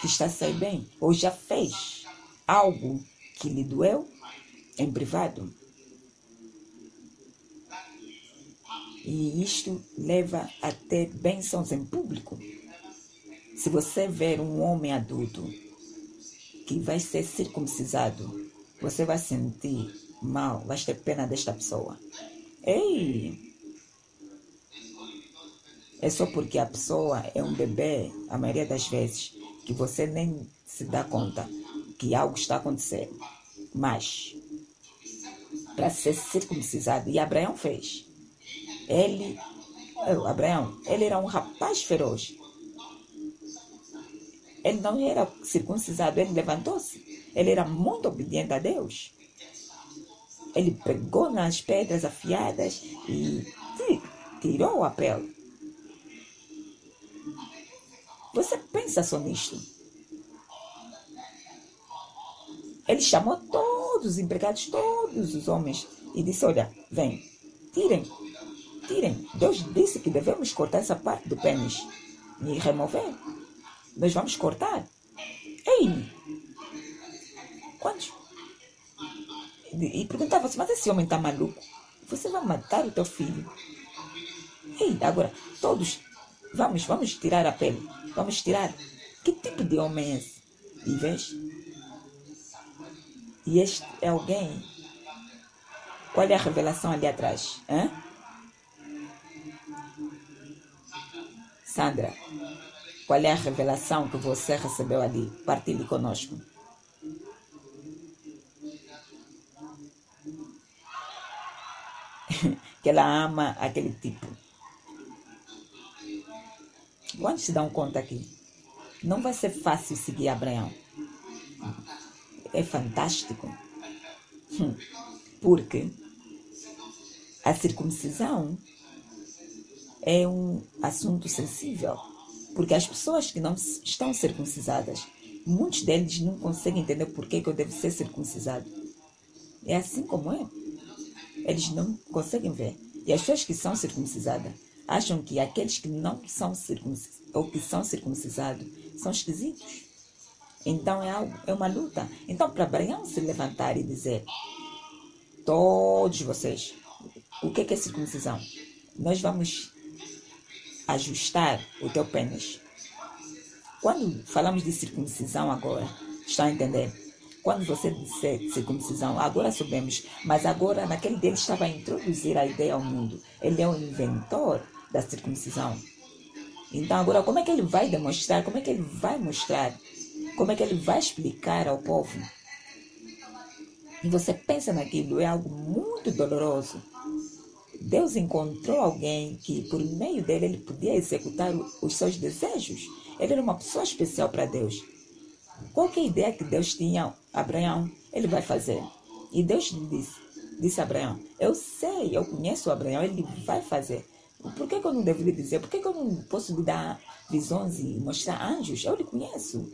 que está a sair bem, ou já fez algo que lhe doeu em privado. E isto leva a ter bênçãos em público. Se você ver um homem adulto que vai ser circuncisado, você vai sentir mal, vai ter pena desta pessoa. Ei! É só porque a pessoa é um bebê, a maioria das vezes, que você nem se dá conta que algo está acontecendo. Mas, para ser circuncisado, e Abraão fez. Ele, Abraão, ele era um rapaz feroz. Ele não era circuncisado, ele levantou-se. Ele era muito obediente a Deus. Ele pegou nas pedras afiadas e tirou a pele. Você pensa só nisto? Ele chamou todos os empregados, todos os homens, e disse: Olha, vem, tirem, tirem. Deus disse que devemos cortar essa parte do pênis e remover. Nós vamos cortar. Ei! Quantos? E perguntava assim: Mas esse homem está maluco? Você vai matar o teu filho? Ei, agora, todos, vamos, vamos tirar a pele. Vamos tirar. Que tipo de homem é esse? E vês? E este é alguém. Qual é a revelação ali atrás? Hã? Sandra, qual é a revelação que você recebeu ali? Partilhe conosco. que ela ama aquele tipo. Quantos se dão conta aqui? Não vai ser fácil seguir Abraão é fantástico. Hum. Porque a circuncisão é um assunto sensível. Porque as pessoas que não estão circuncisadas, muitos deles não conseguem entender por que, eu devo ser circuncisado. É assim como é. Eles não conseguem ver. E as pessoas que são circuncisadas acham que aqueles que não são circuncisados ou que são circuncisados são esquisitos. Então é, algo, é uma luta. Então, para Abraão se levantar e dizer: Todos vocês, o que é circuncisão? Nós vamos ajustar o teu pênis. Quando falamos de circuncisão agora, está a entender? Quando você disser circuncisão, agora sabemos, mas agora naquele dia ele estava a introduzir a ideia ao mundo. Ele é o inventor da circuncisão. Então agora como é que ele vai demonstrar, como é que ele vai mostrar como é que ele vai explicar ao povo? E você pensa naquilo, é algo muito doloroso. Deus encontrou alguém que, por meio dele, ele podia executar os seus desejos. Ele era uma pessoa especial para Deus. Qual a ideia que Deus tinha, Abraão? Ele vai fazer. E Deus disse, disse a Abraão: Eu sei, eu conheço Abraão, ele vai fazer. Por que, que eu não deveria dizer? Por que, que eu não posso lhe dar visões e mostrar anjos? Eu lhe conheço.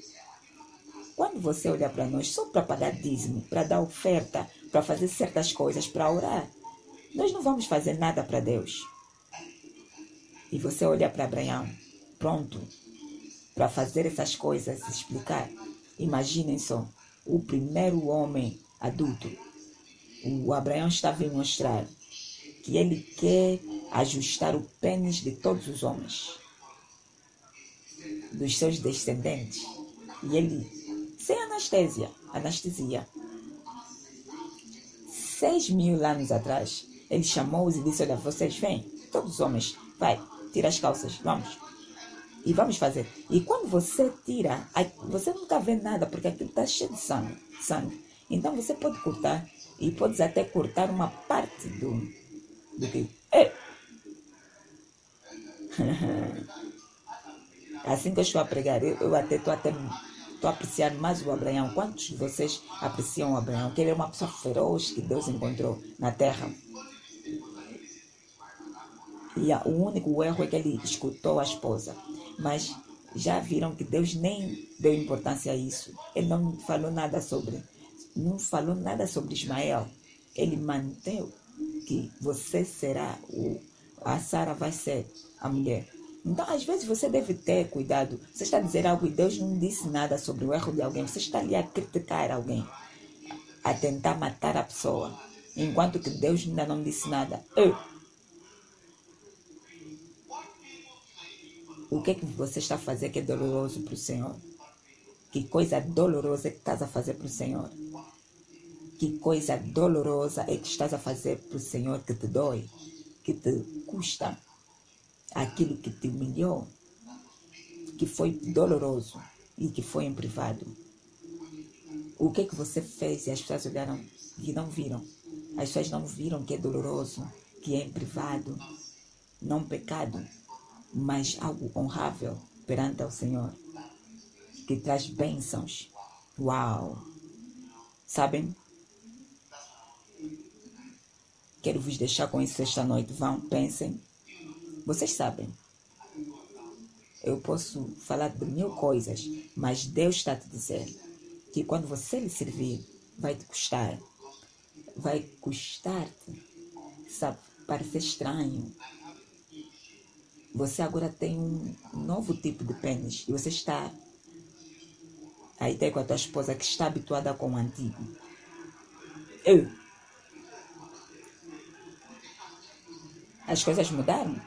Quando você olha para nós só para pagar dízimo, para dar oferta, para fazer certas coisas, para orar, nós não vamos fazer nada para Deus. E você olha para Abraão, pronto, para fazer essas coisas, explicar. Imaginem só, o primeiro homem adulto, o Abraão estava a mostrar que ele quer ajustar o pênis de todos os homens, dos seus descendentes. E ele, sem anestesia, anestesia. Seis mil anos atrás, ele chamou-os e disse: Olha, vocês vêm, todos os homens, vai, tira as calças, vamos. E vamos fazer. E quando você tira, você nunca vê nada, porque aquilo está cheio de sangue, sangue. Então você pode cortar e pode até cortar uma parte do, do que. É. assim que eu estou a pregar, eu, eu até estou até estou apreciando mais o Abraão. Quantos de vocês apreciam o Abraão? Que ele é uma pessoa feroz que Deus encontrou na terra. E o único erro é que ele escutou a esposa. Mas já viram que Deus nem deu importância a isso. Ele não falou nada sobre, não falou nada sobre Ismael. Ele manteve que você será o, a Sara vai ser a mulher. Então, às vezes, você deve ter cuidado. Você está a dizer algo e Deus não disse nada sobre o erro de alguém. Você está ali a criticar alguém, a tentar matar a pessoa, enquanto que Deus ainda não disse nada. Eu, O que, é que você está a fazer que é doloroso para o Senhor? Que coisa dolorosa é que estás a fazer para o Senhor? Que coisa dolorosa é que estás a fazer para o Senhor que te dói, que te custa aquilo que te humilhou, que foi doloroso e que foi em privado? O que é que você fez e as pessoas olharam e não viram? As pessoas não viram que é doloroso, que é em privado, não pecado mas algo honrável perante ao Senhor, que traz bênçãos. Uau! Sabem? Quero vos deixar com isso esta noite. Vão, pensem. Vocês sabem. Eu posso falar de mil coisas, mas Deus está te dizer que quando você lhe servir, vai te custar. Vai custar-te. Sabe? Parecer estranho, você agora tem um novo tipo de pênis e você está aí tem com a tua esposa que está habituada com o antigo. Eu. As coisas mudaram.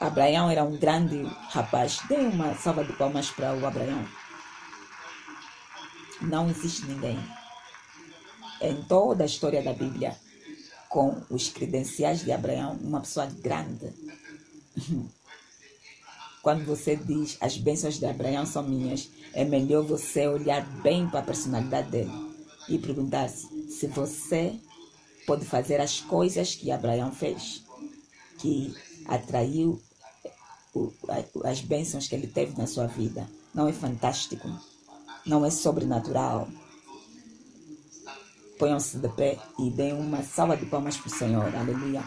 Abraão era um grande rapaz. Dê uma salva de palmas para o Abraão. Não existe ninguém em toda a história da Bíblia com os credenciais de Abraão, uma pessoa grande. Quando você diz as bênçãos de Abraão são minhas, é melhor você olhar bem para a personalidade dele e perguntar-se se você pode fazer as coisas que Abraão fez, que atraiu as bênçãos que ele teve na sua vida. Não é fantástico, não é sobrenatural. Ponham-se de pé e deem uma salva de palmas para o Senhor. Aleluia.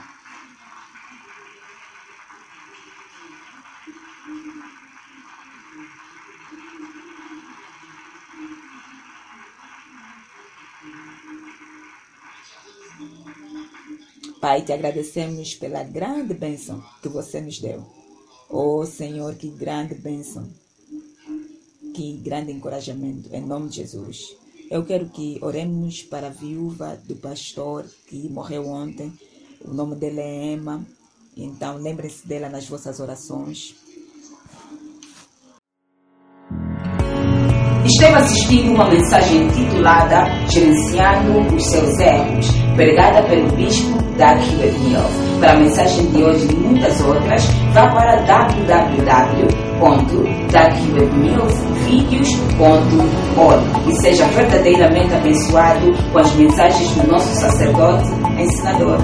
Pai, te agradecemos pela grande bênção que você nos deu. Oh Senhor, que grande bênção. Que grande encorajamento. Em nome de Jesus. Eu quero que oremos para a viúva do pastor que morreu ontem. O nome dela é Emma. Então, lembrem-se dela nas vossas orações. Esteve assistindo uma mensagem titulada Gerenciando os seus erros, pregada pelo bispo Doug Mills. Para a mensagem de hoje e muitas outras, vá para www.dougwebnewsvideos.org e seja verdadeiramente abençoado com as mensagens do nosso sacerdote ensinador.